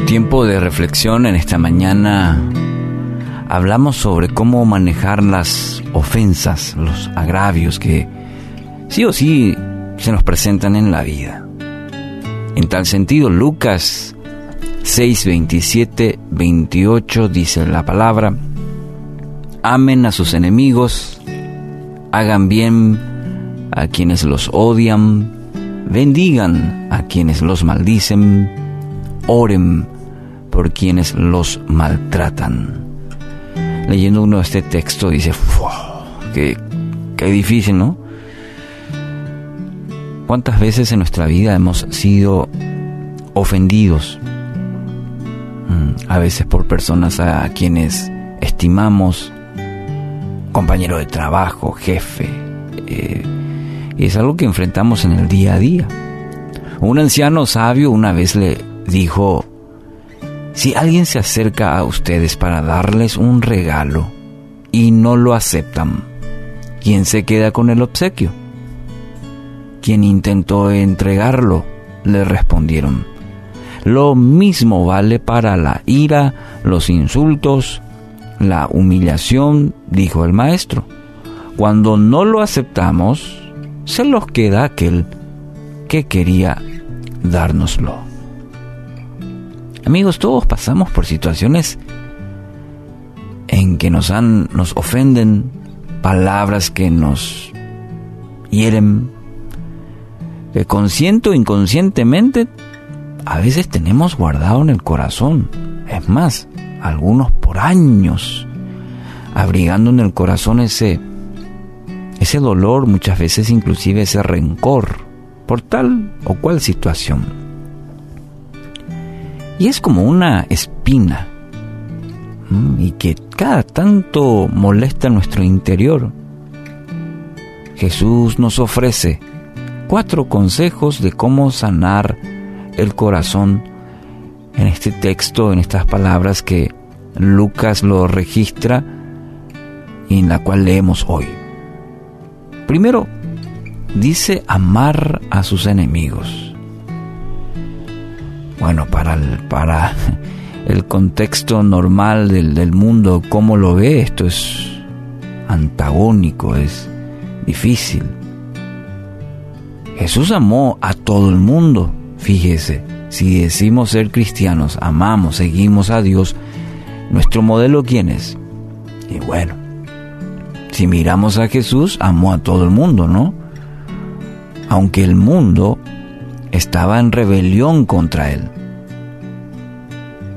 tiempo de reflexión en esta mañana hablamos sobre cómo manejar las ofensas, los agravios que sí o sí se nos presentan en la vida. En tal sentido, Lucas 6, 27, 28 dice la palabra, amen a sus enemigos, hagan bien a quienes los odian, bendigan a quienes los maldicen, oren por quienes los maltratan. Leyendo uno este texto dice, qué, qué difícil, ¿no? ¿Cuántas veces en nuestra vida hemos sido ofendidos? Mm, a veces por personas a quienes estimamos, compañero de trabajo, jefe. Eh, y es algo que enfrentamos en el día a día. Un anciano sabio una vez le dijo, si alguien se acerca a ustedes para darles un regalo y no lo aceptan, ¿quién se queda con el obsequio? Quien intentó entregarlo, le respondieron. Lo mismo vale para la ira, los insultos, la humillación, dijo el maestro. Cuando no lo aceptamos, se los queda aquel que quería dárnoslo. Amigos, todos pasamos por situaciones en que nos han nos ofenden palabras que nos hieren que consciente o inconscientemente a veces tenemos guardado en el corazón. Es más, algunos por años abrigando en el corazón ese ese dolor, muchas veces inclusive ese rencor por tal o cual situación. Y es como una espina y que cada tanto molesta nuestro interior. Jesús nos ofrece cuatro consejos de cómo sanar el corazón en este texto, en estas palabras que Lucas lo registra y en la cual leemos hoy. Primero, dice amar a sus enemigos. Bueno, para el, contexto normal del, del mundo, ¿cómo lo ve? Esto es antagónico, es difícil. Jesús amó a todo el mundo, fíjese. Si decimos ser cristianos, amamos, seguimos a Dios, ¿nuestro modelo quién es? Y bueno, si miramos a Jesús, amó a todo el mundo, ¿no? Aunque el mundo estaba en rebelión contra él.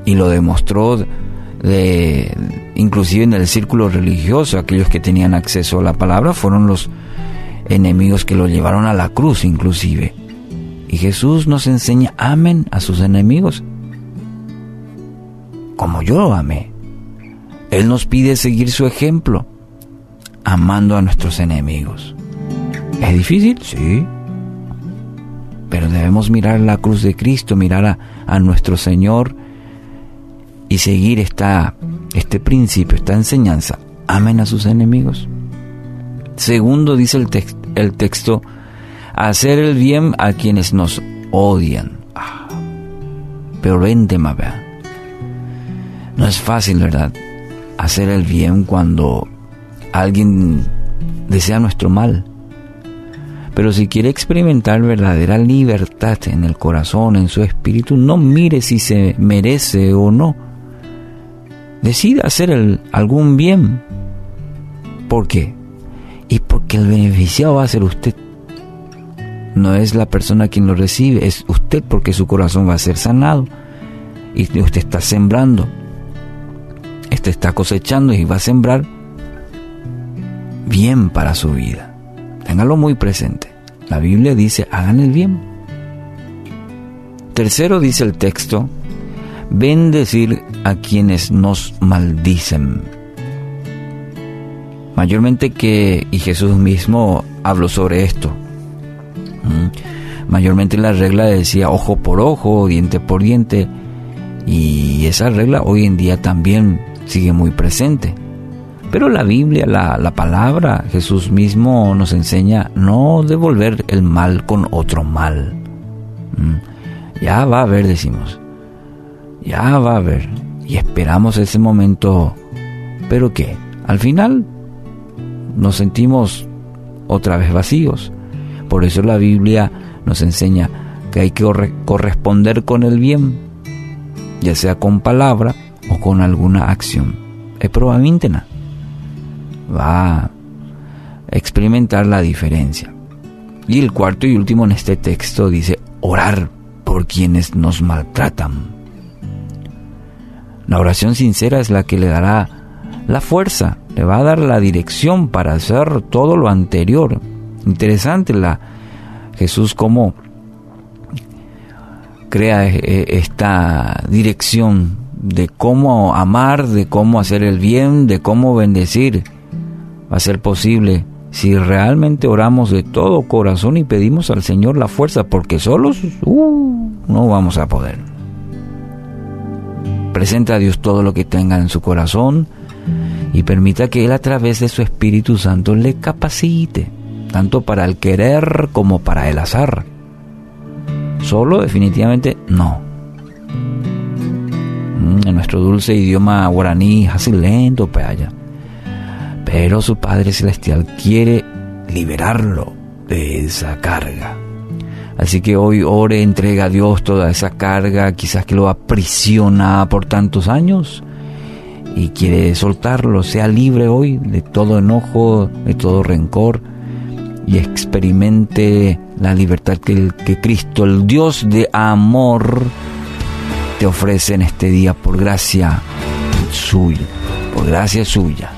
Y lo demostró de, inclusive en el círculo religioso, aquellos que tenían acceso a la palabra fueron los enemigos que lo llevaron a la cruz inclusive. Y Jesús nos enseña, amen a sus enemigos, como yo lo amé. Él nos pide seguir su ejemplo amando a nuestros enemigos. ¿Es difícil? Sí. Pero debemos mirar la cruz de Cristo, mirar a, nuestro Señor y seguir esta, este principio, esta enseñanza. Amen a sus enemigos. Segundo, dice el, el texto, hacer el bien a quienes nos odian. Ah, pero vente, vea. No es fácil, ¿verdad? Hacer el bien cuando alguien desea nuestro mal. Pero si quiere experimentar verdadera libertad en el corazón, en su espíritu, no mire si se merece o no. Decida hacer algún bien. ¿Por qué? Y porque el beneficiado va a ser usted. No es la persona quien lo recibe, es usted porque su corazón va a ser sanado. Y usted está sembrando. Este está cosechando y va a sembrar bien para su vida. Téngalo muy presente. La Biblia dice, hagan el bien. Tercero dice el texto, bendecir a quienes nos maldicen. Mayormente que, y Jesús mismo habló sobre esto. Mayormente la regla decía ojo por ojo, diente por diente. Y esa regla hoy en día también sigue muy presente. Pero la Biblia, la, palabra, Jesús mismo nos enseña no devolver el mal con otro mal. Mm. Ya va a ver, decimos. Ya va a haber. Y esperamos ese momento. ¿Pero qué? Al final nos sentimos otra vez vacíos. Por eso la Biblia nos enseña que hay que corresponder con el bien, ya sea con palabra o con alguna acción. Es probablemente nada. Va a experimentar la diferencia. Y el cuarto y último en este texto dice orar por quienes nos maltratan. La oración sincera es la que le dará la fuerza, le va a dar la dirección para hacer todo lo anterior. Interesante la Jesús como crea e, e, esta dirección de cómo amar, de cómo hacer el bien, de cómo bendecir. Va a ser posible si realmente oramos de todo corazón y pedimos al Señor la fuerza, porque solos uh, no vamos a poder. Presenta a Dios todo lo que tenga en su corazón y permita que Él a través de su Espíritu Santo le capacite, tanto para el querer como para el azar. Solo definitivamente no. Mm, en nuestro dulce idioma guaraní, así lento, peaya. Pero su Padre Celestial quiere liberarlo de esa carga. Así que hoy ore, entrega a Dios toda esa carga, quizás que lo aprisiona por tantos años y quiere soltarlo, sea libre hoy de todo enojo, de todo rencor y experimente la libertad que, que Cristo, el Dios de amor, te ofrece en este día por gracia suya, por gracia suya.